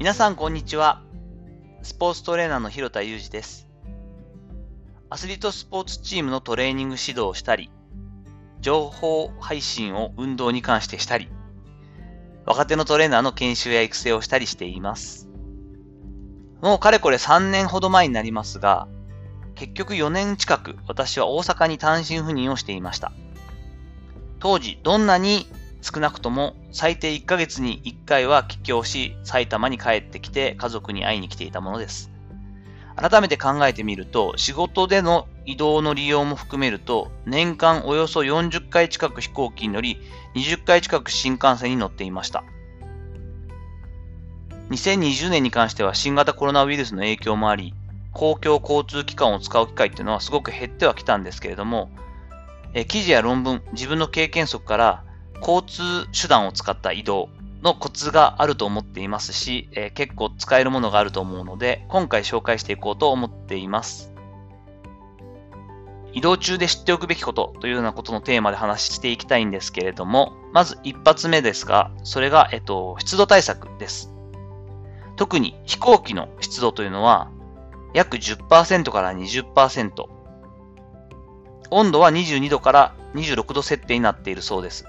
皆さんこんにちは。スポーツトレーナーの広田裕二です。アスリートスポーツチームのトレーニング指導をしたり、情報配信を運動に関してしたり、若手のトレーナーの研修や育成をしたりしています。もうかれこれ3年ほど前になりますが、結局4年近く私は大阪に単身赴任をしていました。当時どんなに少なくとも最低1ヶ月に1回は帰郷し、埼玉に帰ってきて家族に会いに来ていたものです。改めて考えてみると、仕事での移動の利用も含めると、年間およそ40回近く飛行機に乗り、20回近く新幹線に乗っていました。2020年に関しては新型コロナウイルスの影響もあり、公共交通機関を使う機会っていうのはすごく減ってはきたんですけれども、え記事や論文、自分の経験則から交通手段を使った移動のコツがあると思っていますし、えー、結構使えるものがあると思うので、今回紹介していこうと思っています。移動中で知っておくべきことというようなことのテーマで話していきたいんですけれども、まず一発目ですが、それが、えっと、湿度対策です。特に飛行機の湿度というのは、約10%から20%。温度は22度から26度設定になっているそうです。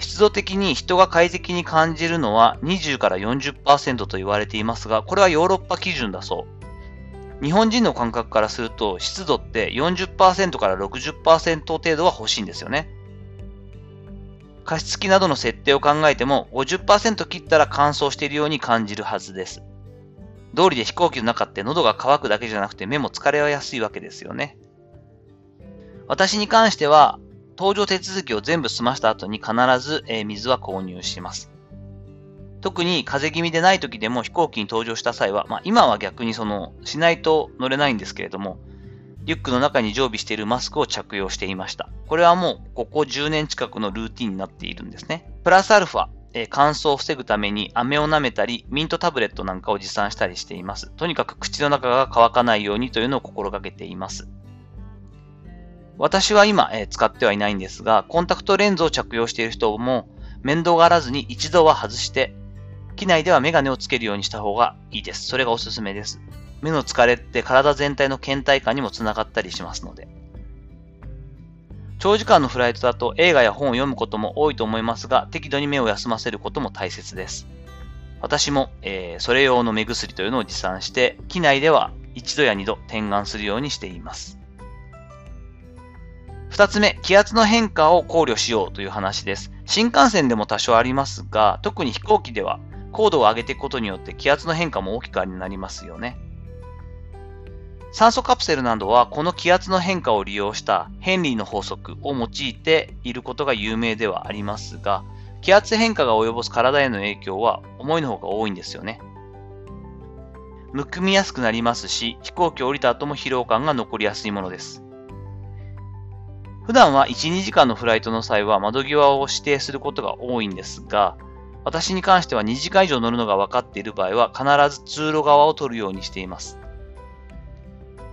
湿度的に人が快適に感じるのは20から40%と言われていますが、これはヨーロッパ基準だそう。日本人の感覚からすると湿度って40%から60%程度は欲しいんですよね。加湿器などの設定を考えても50%切ったら乾燥しているように感じるはずです。通りで飛行機の中って喉が渇くだけじゃなくて目も疲れやすいわけですよね。私に関しては搭乗手続きを全部済ました後に必ず、えー、水は購入します。特に風邪気味でない時でも飛行機に搭乗した際は、まあ、今は逆にその、しないと乗れないんですけれども、リュックの中に常備しているマスクを着用していました。これはもう、ここ10年近くのルーティンになっているんですね。プラスアルファ、えー、乾燥を防ぐために飴を舐めたり、ミントタブレットなんかを持参したりしています。とにかく口の中が乾かないようにというのを心がけています。私は今、えー、使ってはいないんですが、コンタクトレンズを着用している人も面倒があらずに一度は外して、機内ではメガネをつけるようにした方がいいです。それがおすすめです。目の疲れって体全体の倦怠感にもつながったりしますので。長時間のフライトだと映画や本を読むことも多いと思いますが、適度に目を休ませることも大切です。私も、えー、それ用の目薬というのを持参して、機内では一度や二度点眼するようにしています。二つ目、気圧の変化を考慮しようという話です。新幹線でも多少ありますが、特に飛行機では高度を上げていくことによって気圧の変化も大きくなりますよね。酸素カプセルなどはこの気圧の変化を利用したヘンリーの法則を用いていることが有名ではありますが、気圧変化が及ぼす体への影響は思いの方が多いんですよね。むくみやすくなりますし、飛行機を降りた後も疲労感が残りやすいものです。普段は1、2時間のフライトの際は窓際を指定することが多いんですが、私に関しては2時間以上乗るのが分かっている場合は必ず通路側を取るようにしています。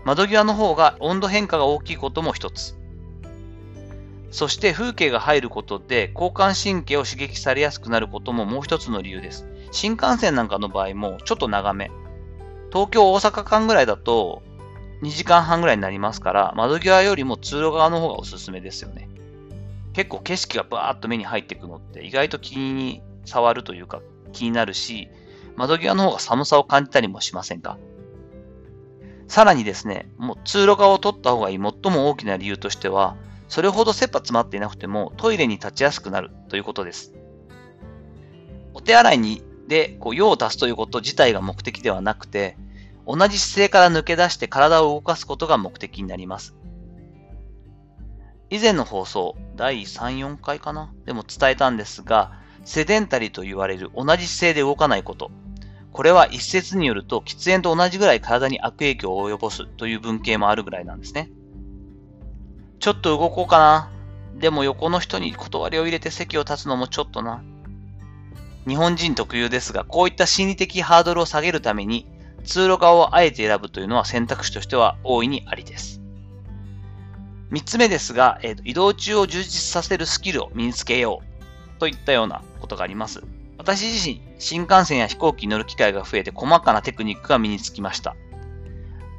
窓際の方が温度変化が大きいことも一つ。そして風景が入ることで交感神経を刺激されやすくなることももう一つの理由です。新幹線なんかの場合もちょっと長め。東京大阪間ぐらいだと2時間半ぐらいになりますから、窓際よりも通路側の方がおすすめですよね。結構景色がバーッと目に入ってくのって意外と気に触るというか気になるし、窓際の方が寒さを感じたりもしませんか？さらにですね、もう通路側を取った方がいい最も大きな理由としては、それほど切羽詰まっていなくてもトイレに立ちやすくなるということです。お手洗いにでこう用を足すということ自体が目的ではなくて、同じ姿勢から抜け出して体を動かすことが目的になります。以前の放送、第3、4回かな？でも伝えたんですが、セデンタリーと言われる同じ姿勢で動かないこと。これは一説によると喫煙と同じぐらい体に悪影響を及ぼすという文系もあるぐらいなんですね。ちょっと動こうかな？でも横の人に断りを入れて席を立つのもちょっとな。日本人特有ですが、こういった心理的ハードルを下げるために通路側をあえて選ぶというのは選択肢としては大いにありです。三つ目ですが、えー、移動中を充実させるスキルを身につけようといったようなことがあります。私自身、新幹線や飛行機に乗る機会が増えて細かなテクニックが身につきました。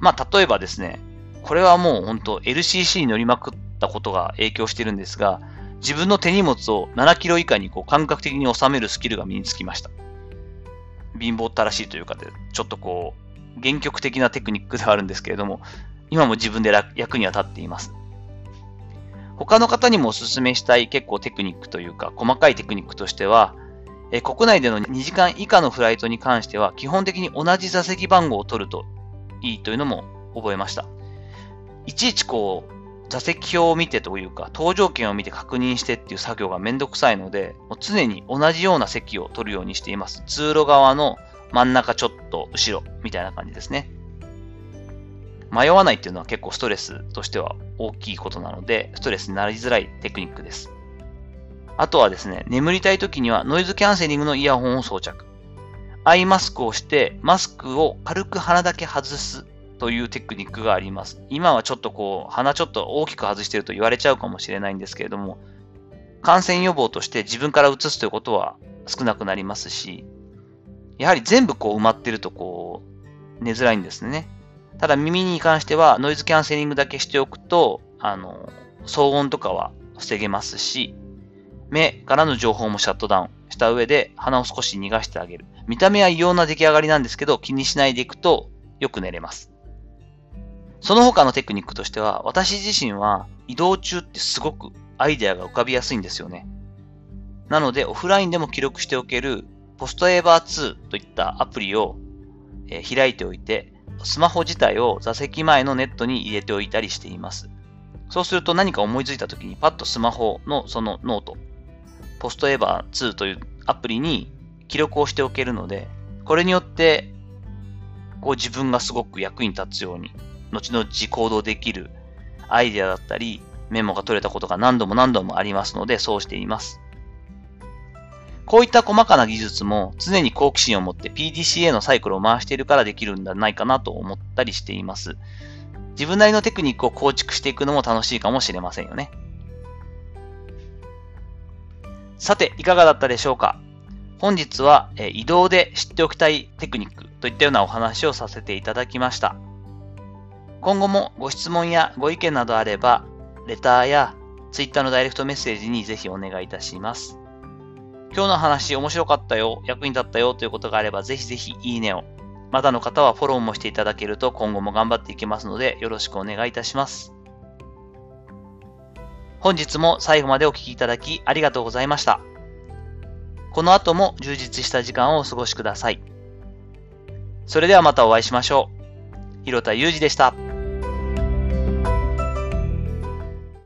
まあ、例えばですね、これはもう本当 LCC に乗りまくったことが影響してるんですが、自分の手荷物を7キロ以下にこう感覚的に収めるスキルが身につきました。貧乏ったらしいというかで、ちょっとこう、原曲的なテクニックではあるんですけれども、今も自分で役には立っています。他の方にもお勧めしたい結構テクニックというか、細かいテクニックとしては、え国内での2時間以下のフライトに関しては、基本的に同じ座席番号を取るといいというのも覚えました。いちいちこう、座席表を見てというか、搭乗券を見て確認してっていう作業がめんどくさいので、もう常に同じような席を取るようにしています。通路側の真ん中ちょっと後ろみたいな感じですね。迷わないっていうのは結構ストレスとしては大きいことなので、ストレスになりづらいテクニックです。あとはですね、眠りたい時にはノイズキャンセリングのイヤホンを装着。アイマスクをして、マスクを軽く鼻だけ外すというテクニックがあります。今はちょっとこう、鼻ちょっと大きく外してると言われちゃうかもしれないんですけれども、感染予防として自分から移すということは少なくなりますし、やはり全部こう埋まってるとこう、寝づらいんですね。ただ耳に関してはノイズキャンセリングだけしておくと、あの、騒音とかは防げますし、目からの情報もシャットダウンした上で鼻を少し逃がしてあげる。見た目は異様な出来上がりなんですけど気にしないでいくとよく寝れます。その他のテクニックとしては、私自身は移動中ってすごくアイデアが浮かびやすいんですよね。なので、オフラインでも記録しておけるポストエーバー2といったアプリを、え開いておいて、スマホ自体を座席前のネットに入れておいたりしています。そうすると何か思いついた時にパッとスマホのそのノート、ポストエーバー2というアプリに記録をしておけるので、これによってこう自分がすごく役に立つように後々行動できるアイデアだったり、メモが取れたことが何度も何度もありますので、そうしています。こういった細かな技術も常に好奇心を持って PDCA のサイクルを回しているからできるんじゃないかなと思ったりしています。自分なりのテクニックを構築していくのも楽しいかもしれませんよね。さて、いかがだったでしょうか？本日は、移動で知っておきたいテクニックといったようなお話をさせていただきました。今後もご質問やご意見などあれば、レターや Twitter のダイレクトメッセージにぜひお願いいたします。今日の話面白かったよ、役に立ったよということがあれば、ぜひぜひいいねを。まだの方はフォローもしていただけると今後も頑張っていきますので、よろしくお願いいたします。本日も最後までお聴きいただきありがとうございました。この後も充実した時間をお過ごしください。それではまたお会いしましょう。広田裕二でした。